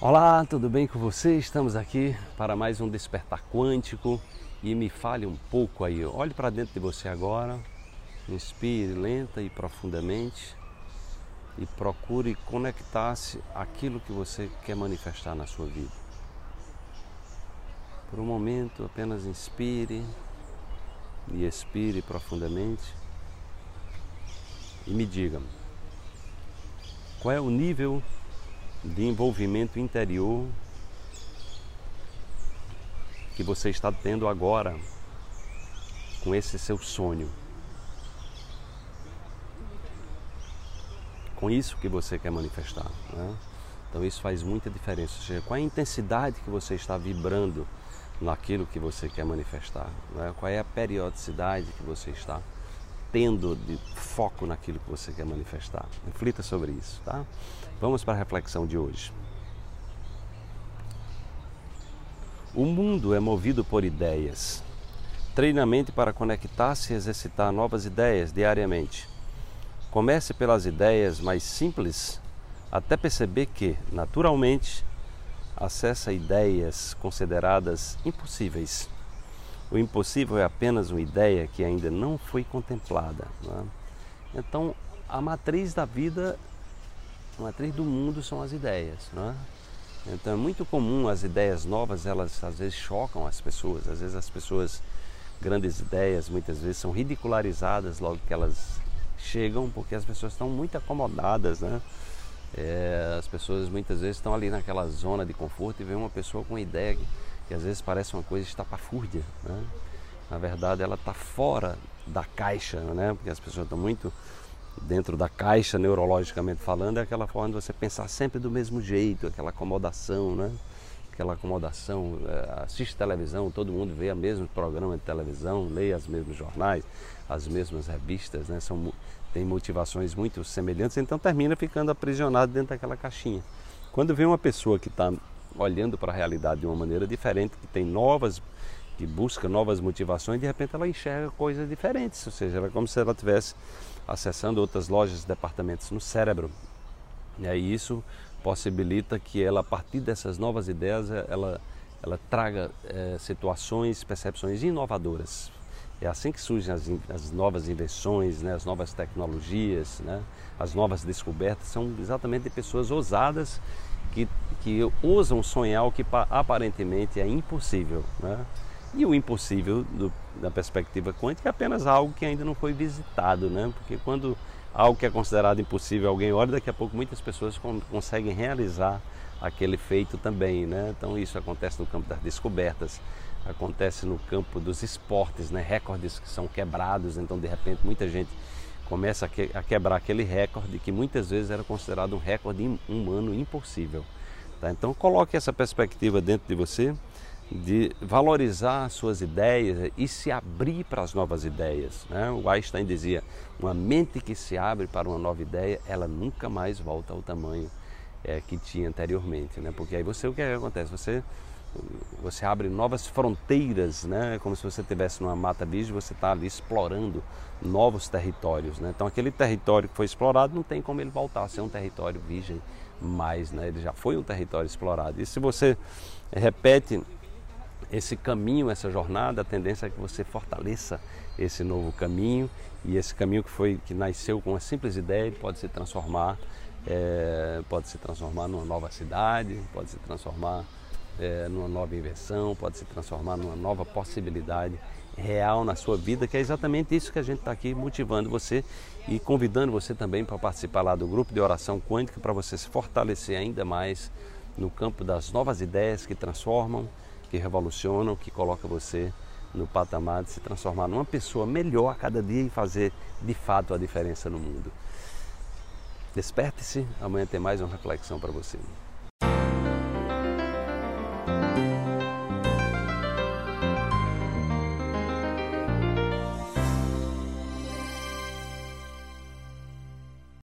Olá, tudo bem com você? Estamos aqui para mais um despertar quântico e me fale um pouco aí. Olhe para dentro de você agora, inspire lenta e profundamente e procure conectar-se àquilo que você quer manifestar na sua vida. Por um momento, apenas inspire e expire profundamente e me diga qual é o nível de envolvimento interior que você está tendo agora com esse seu sonho. Com isso que você quer manifestar. Né? Então isso faz muita diferença. Ou seja, qual é a intensidade que você está vibrando naquilo que você quer manifestar? Né? Qual é a periodicidade que você está tendo de foco naquilo que você quer manifestar. Reflita sobre isso, tá? Vamos para a reflexão de hoje. O mundo é movido por ideias. Treinamento para conectar-se e exercitar novas ideias diariamente. Comece pelas ideias mais simples até perceber que, naturalmente, acessa ideias consideradas impossíveis o impossível é apenas uma ideia que ainda não foi contemplada. Não é? Então, a matriz da vida, a matriz do mundo são as ideias. Não é? Então, é muito comum as ideias novas, elas às vezes chocam as pessoas. Às vezes, as pessoas, grandes ideias, muitas vezes são ridicularizadas logo que elas chegam, porque as pessoas estão muito acomodadas. Né? É, as pessoas muitas vezes estão ali naquela zona de conforto e vê uma pessoa com uma ideia que que às vezes parece uma coisa estapafúrdia. Né? Na verdade, ela está fora da caixa, né? porque as pessoas estão muito dentro da caixa, neurologicamente falando, é aquela forma de você pensar sempre do mesmo jeito, aquela acomodação, né? aquela acomodação, é, assiste televisão, todo mundo vê o mesmo programa de televisão, lê os mesmos jornais, as mesmas revistas, né? São, tem motivações muito semelhantes, então termina ficando aprisionado dentro daquela caixinha. Quando vem uma pessoa que está olhando para a realidade de uma maneira diferente, que tem novas, que busca novas motivações, de repente ela enxerga coisas diferentes, ou seja, é como se ela estivesse acessando outras lojas, departamentos no cérebro. E aí isso possibilita que ela, a partir dessas novas ideias, ela, ela traga é, situações, percepções inovadoras. É assim que surgem as, as novas invenções, né, as novas tecnologias, né, as novas descobertas, são exatamente de pessoas ousadas que, que ousam sonhar o que aparentemente é impossível. Né? E o impossível, do, da perspectiva quântica, é apenas algo que ainda não foi visitado, né? porque quando algo que é considerado impossível alguém olha, daqui a pouco muitas pessoas conseguem realizar aquele feito também. Né? Então isso acontece no campo das descobertas, acontece no campo dos esportes, né? recordes que são quebrados, então de repente muita gente começa a, que, a quebrar aquele recorde que muitas vezes era considerado um recorde humano impossível. Tá? Então coloque essa perspectiva dentro de você de valorizar suas ideias e se abrir para as novas ideias. Né? O Einstein dizia: uma mente que se abre para uma nova ideia, ela nunca mais volta ao tamanho é, que tinha anteriormente, né? Porque aí você o que, é acontece? Você você abre novas fronteiras, né? Como se você estivesse numa mata virgem, você está ali explorando novos territórios, né? Então aquele território que foi explorado não tem como ele voltar a ser um território virgem mais, né? Ele já foi um território explorado. E se você repete esse caminho, essa jornada, a tendência é que você fortaleça esse novo caminho e esse caminho que foi que nasceu com uma simples ideia pode se transformar, é, pode se transformar numa nova cidade, pode se transformar é, numa nova invenção, pode se transformar numa nova possibilidade real na sua vida, que é exatamente isso que a gente está aqui motivando você e convidando você também para participar lá do grupo de oração quântica para você se fortalecer ainda mais no campo das novas ideias que transformam, que revolucionam, que coloca você no patamar de se transformar numa pessoa melhor a cada dia e fazer de fato a diferença no mundo. Desperte-se, amanhã tem mais uma reflexão para você.